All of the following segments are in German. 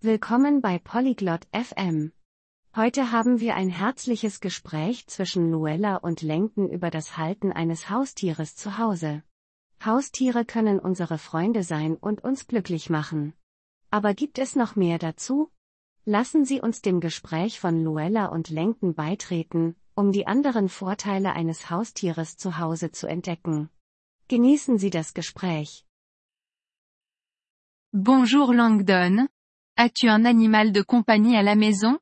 Willkommen bei Polyglot FM. Heute haben wir ein herzliches Gespräch zwischen Luella und Lenken über das Halten eines Haustieres zu Hause. Haustiere können unsere Freunde sein und uns glücklich machen. Aber gibt es noch mehr dazu? Lassen Sie uns dem Gespräch von Luella und Lenken beitreten, um die anderen Vorteile eines Haustieres zu Hause zu entdecken. Genießen Sie das Gespräch. Bonjour Langdon. As-tu un animal de compagnie à la maison?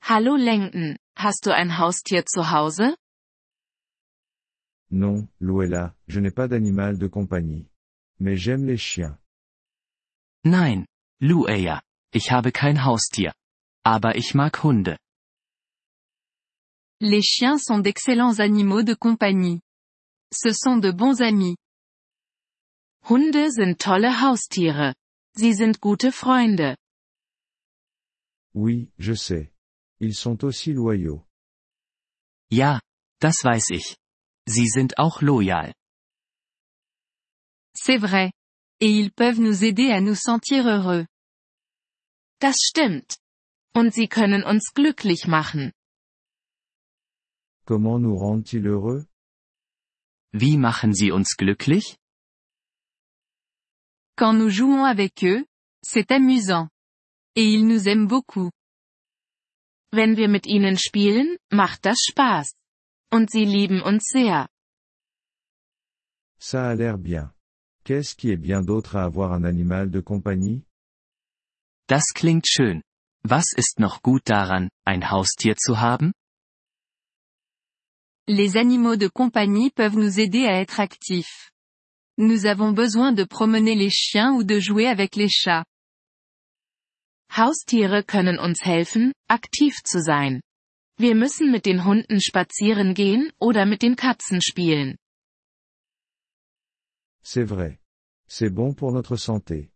Hallo Langdon, hast du ein Haustier zu Hause? Non, Luella, je n'ai pas d'animal de compagnie. Mais j'aime les chiens. Nein, Luella, ich habe kein Haustier. Aber ich mag Hunde. Les chiens sont d'excellents animaux de compagnie. Ce sont de bons amis. Hunde sind tolle Haustiere. Sie sind gute Freunde. Oui, je sais. Ils sont aussi loyaux. Ja, das weiß ich. Sie sind auch loyal. C'est vrai. Et ils peuvent nous aider à nous sentir heureux. Das stimmt. Und sie können uns glücklich machen. Comment nous rendent-ils heureux? Wie machen sie uns glücklich? Quand nous jouons avec eux, c'est amusant. Et ils nous aiment beaucoup. Wenn wir mit ihnen spielen, macht das Spaß. Und sie lieben uns sehr. Ça a l'air bien. Qu'est-ce qui est bien d'autre à avoir un animal de compagnie? Das klingt schön. Was ist noch gut daran, ein Haustier zu haben? Les animaux de compagnie peuvent nous aider à être actifs. Nous avons besoin de promener les chiens ou de jouer avec les chats. Haustiere können uns helfen, aktiv zu sein. Wir müssen mit den Hunden spazieren gehen oder mit den Katzen spielen. C'est vrai. C'est bon pour notre santé.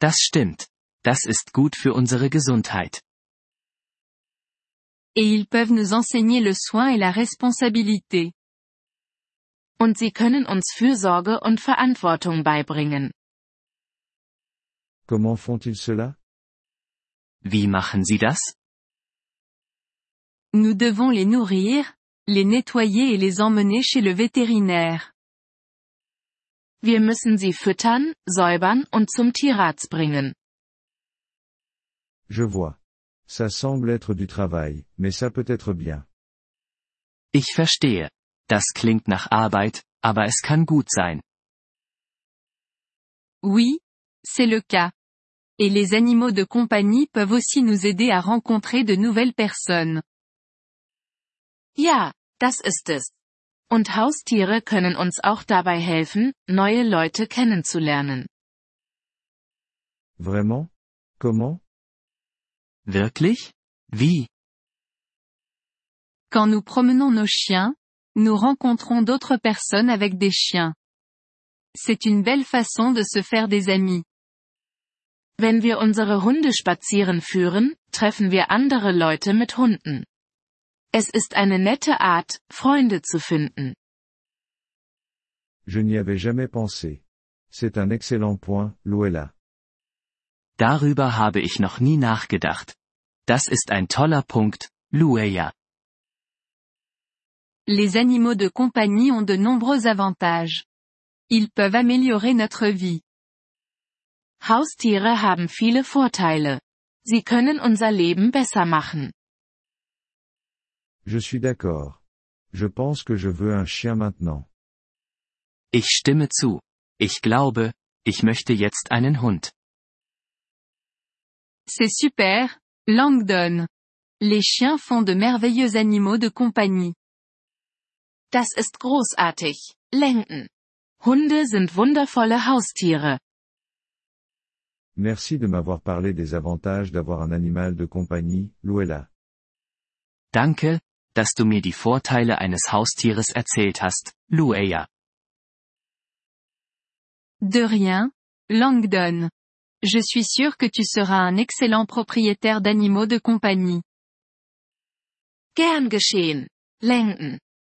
Das stimmt. Das ist gut für unsere Gesundheit. Et ils peuvent nous enseigner le soin et la responsabilité. Und sie können uns Fürsorge und Verantwortung beibringen. Comment font-ils cela? Wie machen sie das? Nous devons les nourrir, les nettoyer et les emmener chez le vétérinaire. Wir müssen sie füttern, säubern und zum Tierarzt bringen. Je vois. Ça semble être du travail, mais ça peut être bien. Ich verstehe. Das klingt nach Arbeit, aber es kann gut sein. Oui, c'est le cas. Et les animaux de compagnie peuvent aussi nous aider à rencontrer de nouvelles personnes. Ja, das ist es. Und Haustiere können uns auch dabei helfen, neue Leute kennenzulernen. Vraiment? Comment? Wirklich? Wie? Quand nous promenons nos chiens, nous rencontrons d'autres personnes avec des chiens. C'est une belle façon de se faire des amis. Wenn wir unsere Hunde spazieren führen, treffen wir andere Leute mit Hunden. Es ist eine nette Art, Freunde zu finden. Je n'y avais jamais pensé. C'est un excellent point, Luella. Darüber habe ich noch nie nachgedacht. Das ist ein toller Punkt, Luella. Les animaux de compagnie ont de nombreux avantages. Ils peuvent améliorer notre vie. Haustiere haben viele Vorteile. Sie können unser Leben besser machen. Je suis d'accord. Je pense que je veux un chien maintenant. Ich stimme zu. Ich glaube, ich möchte jetzt einen Hund. C'est super, Langdon. Les chiens font de merveilleux animaux de compagnie. Das ist großartig, Langdon. Hunde sind wundervolle Haustiere. Merci de m'avoir parlé des avantages d'avoir un animal de compagnie, Luella. Danke, dass du mir die Vorteile eines Haustieres erzählt hast, Luella. De rien, Langdon. Je suis sûr que tu seras un excellent propriétaire d'animaux de compagnie. Gern geschehen, Langdon.